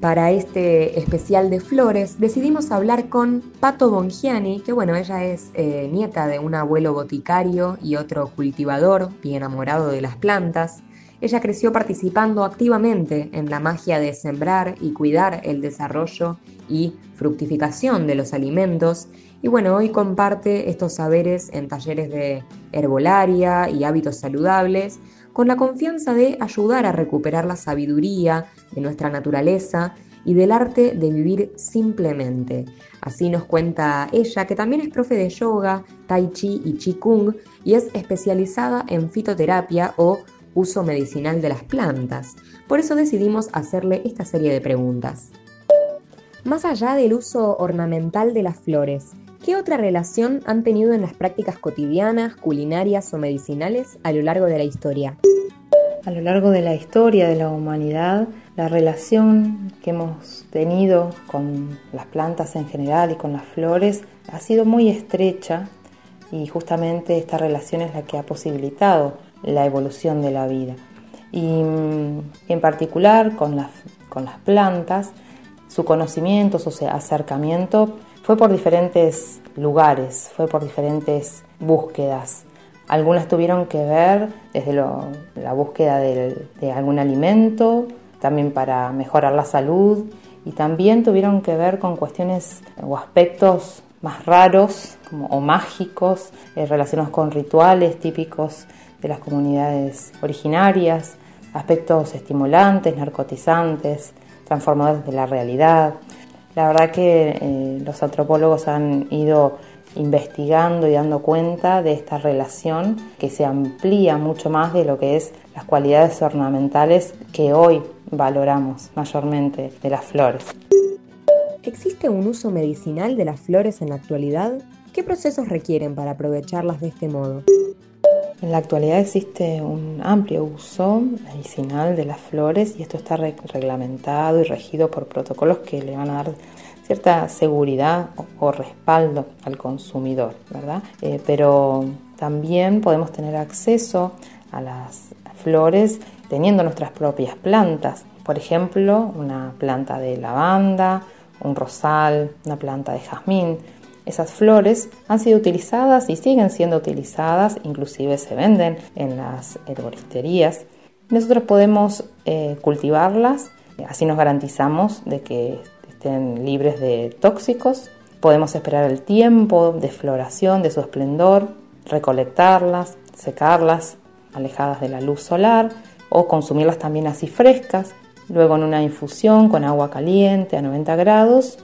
Para este especial de flores decidimos hablar con Pato Bongiani, que bueno, ella es eh, nieta de un abuelo boticario y otro cultivador, bien enamorado de las plantas. Ella creció participando activamente en la magia de sembrar y cuidar el desarrollo y fructificación de los alimentos y bueno, hoy comparte estos saberes en talleres de herbolaria y hábitos saludables con la confianza de ayudar a recuperar la sabiduría de nuestra naturaleza y del arte de vivir simplemente. Así nos cuenta ella, que también es profe de yoga, tai chi y chi kung y es especializada en fitoterapia o uso medicinal de las plantas. Por eso decidimos hacerle esta serie de preguntas. Más allá del uso ornamental de las flores, ¿qué otra relación han tenido en las prácticas cotidianas, culinarias o medicinales a lo largo de la historia? A lo largo de la historia de la humanidad, la relación que hemos tenido con las plantas en general y con las flores ha sido muy estrecha y justamente esta relación es la que ha posibilitado la evolución de la vida. Y mm, en particular con las, con las plantas, su conocimiento, su acercamiento fue por diferentes lugares, fue por diferentes búsquedas. Algunas tuvieron que ver desde la búsqueda de, algún alimento, también para mejorar la salud y también tuvieron que ver con cuestiones o aspectos más raros o mágicos eh, relacionados con rituales típicos de las comunidades originarias, aspectos estimulantes, narcotizantes, transformadores de la realidad. La verdad que eh, los antropólogos han ido investigando y dando cuenta de esta relación que se amplía mucho más de lo que es las cualidades ornamentales que hoy valoramos mayormente de las flores. ¿Existe un uso medicinal de las flores en la actualidad? ¿Qué procesos requieren para aprovecharlas de este modo? En la actualidad existe un amplio uso medicinal de las flores y esto está reglamentado y regido por protocolos que le van a dar cierta seguridad o, respaldo al consumidor, ¿verdad? Eh, pero también podemos tener acceso a las flores teniendo nuestras propias plantas. Por ejemplo, una planta de lavanda, un rosal, una planta de jazmín esas flores han sido utilizadas y siguen siendo utilizadas, inclusive se venden en las herboristerías. Nosotros podemos eh, cultivarlas, así nos garantizamos de que estén libres de tóxicos. Podemos esperar el tiempo de floración, de su esplendor, recolectarlas, secarlas, alejadas de la luz solar o consumirlas también así frescas. Luego en una infusión con agua caliente a 90 grados,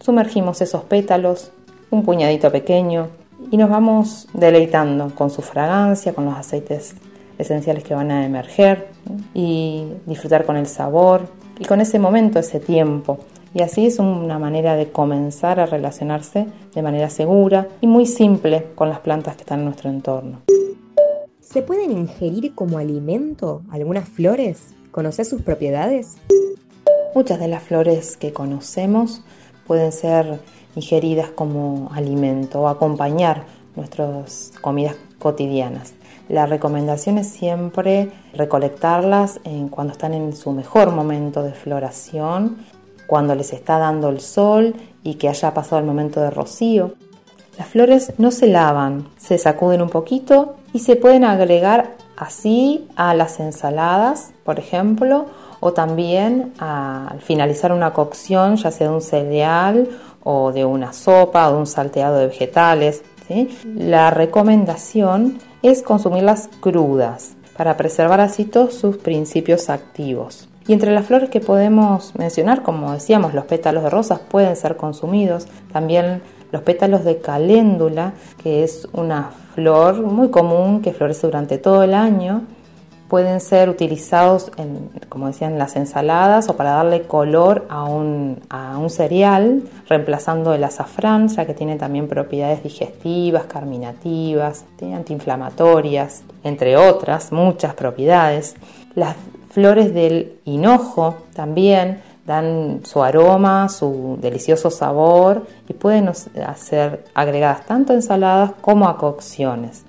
sumergimos esos pétalos un puñadito pequeño y nos vamos deleitando con su fragancia, con los aceites esenciales que van a emerger y disfrutar con el sabor y con ese momento, ese tiempo. Y así es una manera de comenzar a relacionarse de manera segura y muy simple con las plantas que están en nuestro entorno. ¿Se pueden ingerir como alimento algunas flores? ¿Conoces sus propiedades? Muchas de las flores que conocemos pueden ser ingeridas como alimento o acompañar nuestras comidas cotidianas. La recomendación es siempre recolectarlas en cuando están en su mejor momento de floración, cuando les está dando el sol y que haya pasado el momento de rocío. Las flores no se lavan, se sacuden un poquito y se pueden agregar así a las ensaladas, por ejemplo, o también al finalizar una cocción, ya sea de un cereal o de una sopa o de un salteado de vegetales. La recomendación es consumirlas crudas para preservar así todos sus principios activos. Y entre las flores que podemos mencionar, como decíamos, los pétalos de rosas pueden ser consumidos, también los pétalos de caléndula, que es una flor muy común que florece durante todo el año pueden ser utilizados, en, como decían, las ensaladas o para darle color a un, cereal, reemplazando el azafrán, ya que tiene también propiedades digestivas, carminativas, antiinflamatorias, entre otras muchas propiedades. Las flores del hinojo también dan su aroma, su delicioso sabor y pueden ser agregadas tanto a ensaladas como a cocciones.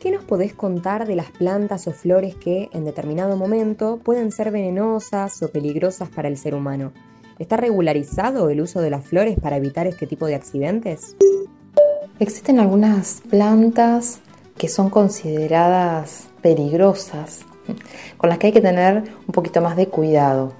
¿Qué nos podés contar de las plantas o flores que en determinado momento pueden ser venenosas o peligrosas para el ser humano? ¿Está regularizado el uso de las flores para evitar este tipo de accidentes? Existen algunas plantas que son consideradas peligrosas, con las que hay que tener un poquito más de cuidado.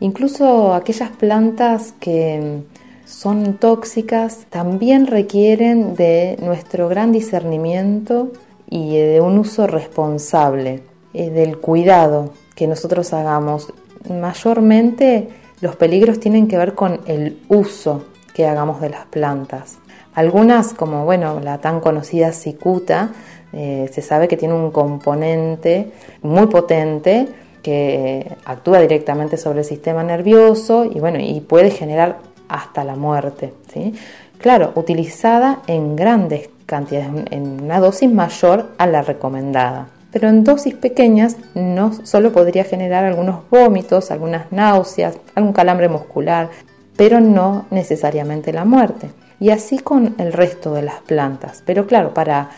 Incluso aquellas plantas que son tóxicas también requieren de nuestro gran discernimiento y de un uso responsable, eh, del cuidado que nosotros hagamos. Mayormente los peligros tienen que ver con el uso que hagamos de las plantas. Algunas, como bueno, la tan conocida cicuta, eh, se sabe que tiene un componente muy potente que actúa directamente sobre el sistema nervioso y bueno, y puede generar hasta la muerte. ¿sí? Claro, utilizada en grandes cantidades, en una dosis mayor a la recomendada. Pero en dosis pequeñas no solo podría generar algunos vómitos, algunas náuseas, algún calambre muscular, pero no necesariamente la muerte. Y así con el resto de las plantas. Pero claro, para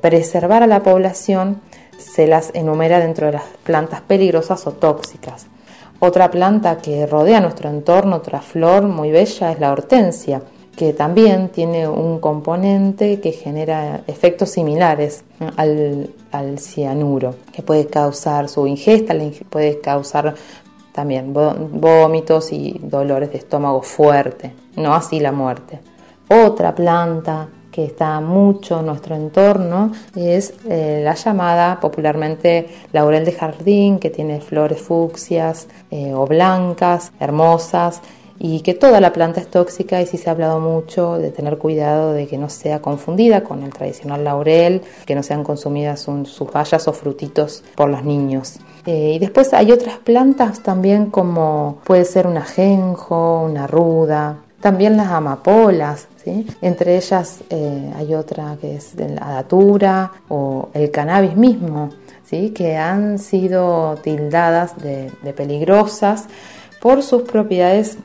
preservar a la población se las enumera dentro de las plantas peligrosas o tóxicas. Otra planta que rodea nuestro entorno, otra flor muy bella, es la hortensia que también tiene un componente que genera efectos similares al, cianuro, que puede causar su ingesta, puede causar también vómitos y dolores de estómago fuerte, no así la muerte. Otra planta que está mucho en nuestro entorno es eh, la llamada popularmente laurel de jardín, que tiene flores fucsias eh, o blancas, hermosas, y que toda la planta es tóxica y sí se ha hablado mucho de tener cuidado de que no sea confundida con el tradicional laurel, que no sean consumidas sus bayas o frutitos por los niños. Eh, y después hay otras plantas también como puede ser un ajenjo, una ruda, también las amapolas, ¿sí? entre ellas eh, hay otra que es la datura o el cannabis mismo, ¿sí? que han sido tildadas de peligrosas por sus propiedades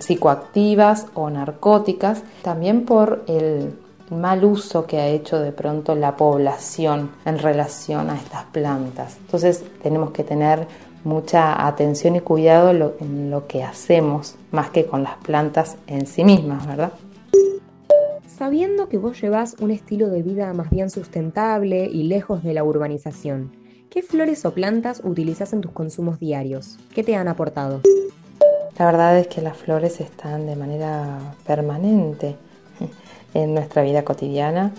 psicoactivas o narcóticas, también por el mal uso que ha hecho de pronto la población en relación a estas plantas. Entonces tenemos que tener mucha atención y cuidado en lo que hacemos, más que con las plantas en sí mismas, ¿verdad? Sabiendo que vos llevas un estilo de vida más bien sustentable y lejos de la urbanización, ¿qué flores o plantas utilizas en tus consumos diarios? ¿Qué te han aportado? La verdad es que las flores están de manera permanente en nuestra vida cotidiana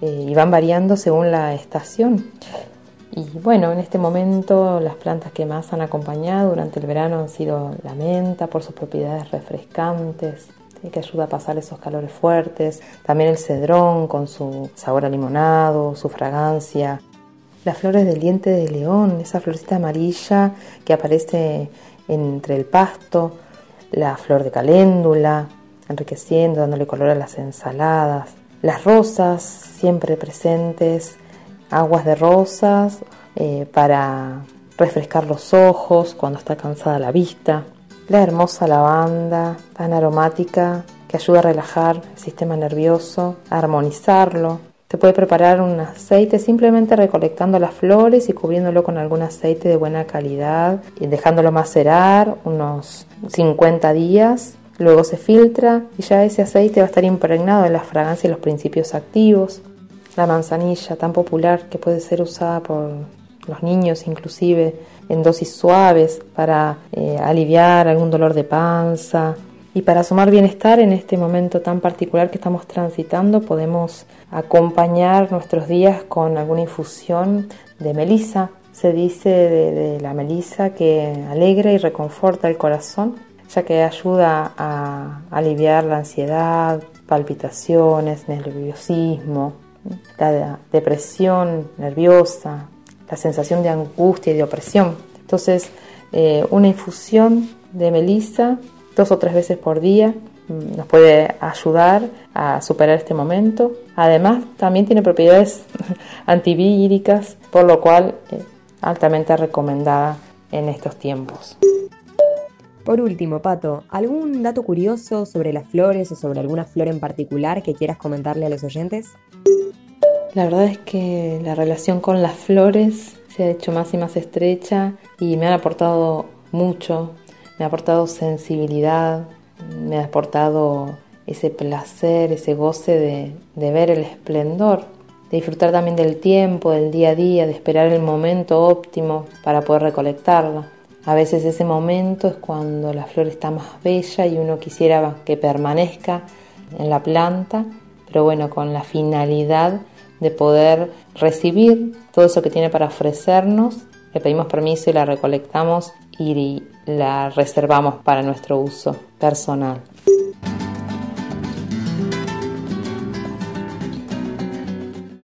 eh, y van variando según la estación. Y bueno, en este momento las plantas que más han acompañado durante el verano han sido la menta por sus propiedades refrescantes, que ayuda a pasar esos calores fuertes, también el cedrón con su sabor a limonado, su fragancia, las flores del diente de león, esa florcita amarilla que aparece entre el pasto, la flor de caléndula, enriqueciendo, dándole color a las ensaladas, las rosas siempre presentes, aguas de rosas eh, para refrescar los ojos cuando está cansada la vista, la hermosa lavanda tan aromática que ayuda a relajar el sistema nervioso, a armonizarlo, se puede preparar un aceite simplemente recolectando las flores y cubriéndolo con algún aceite de buena calidad y dejándolo macerar unos 50 días. Luego se filtra y ya ese aceite va a estar impregnado de la fragancia y los principios activos. La manzanilla, tan popular que puede ser usada por los niños inclusive en dosis suaves para eh, aliviar algún dolor de panza, y para sumar bienestar en este momento tan particular que estamos transitando, podemos acompañar nuestros días con alguna infusión de melisa. Se dice de, la melisa que alegra y reconforta el corazón, ya que ayuda a aliviar la ansiedad, palpitaciones, nerviosismo, la depresión nerviosa, la sensación de angustia y de opresión. Entonces, eh, una infusión de melisa dos o tres veces por día mm, nos puede ayudar a superar este momento. Además, también tiene propiedades antivíricas, por lo cual eh, altamente recomendada en estos tiempos. Por último, Pato, ¿algún dato curioso sobre las flores o sobre alguna flor en particular que quieras comentarle a los oyentes? La verdad es que la relación con las flores se ha hecho más y más estrecha y me han aportado mucho, me ha aportado sensibilidad, me ha aportado ese placer, ese goce de, ver el esplendor, de disfrutar también del tiempo, del día a día, de esperar el momento óptimo para poder recolectarla. A veces ese momento es cuando la flor está más bella y uno quisiera que permanezca en la planta, pero bueno, con la finalidad de poder recibir todo eso que tiene para ofrecernos, le pedimos permiso y la recolectamos y la reservamos para nuestro uso personal.